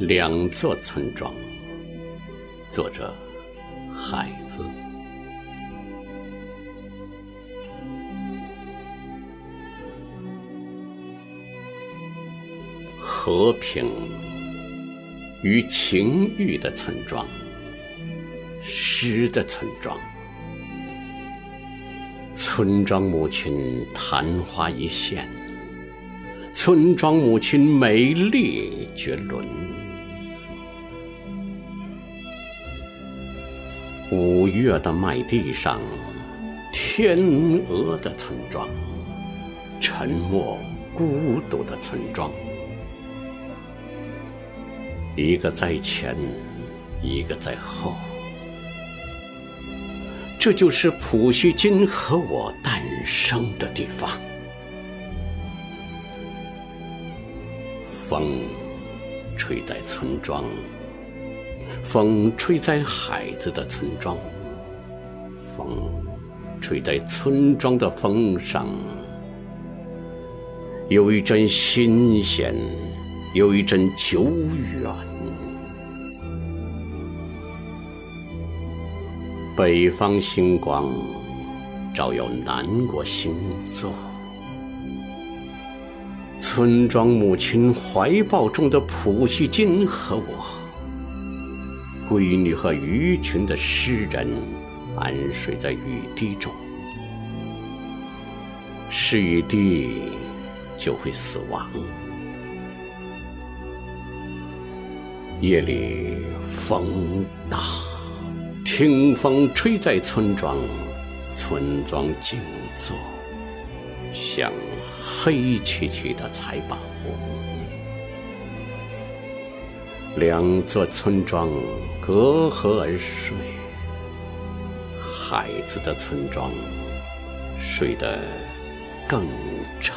两座村庄，作者海子。和平与情欲的村庄，诗的村庄。村庄母亲昙花一现，村庄母亲美丽绝伦。五月的麦地上，天鹅的村庄，沉默孤独的村庄，一个在前，一个在后。这就是普希金和我诞生的地方。风吹在村庄，风吹在孩子的村庄，风吹在村庄的风上，有一阵新鲜，有一阵久远。北方星光照耀南国星座，村庄母亲怀抱中的普希金和我，闺女和鱼群的诗人，安睡在雨滴中。是雨滴，就会死亡。夜里风大。听风吹在村庄，村庄静坐，像黑漆漆的财宝。两座村庄隔河而睡，孩子的村庄睡得更沉。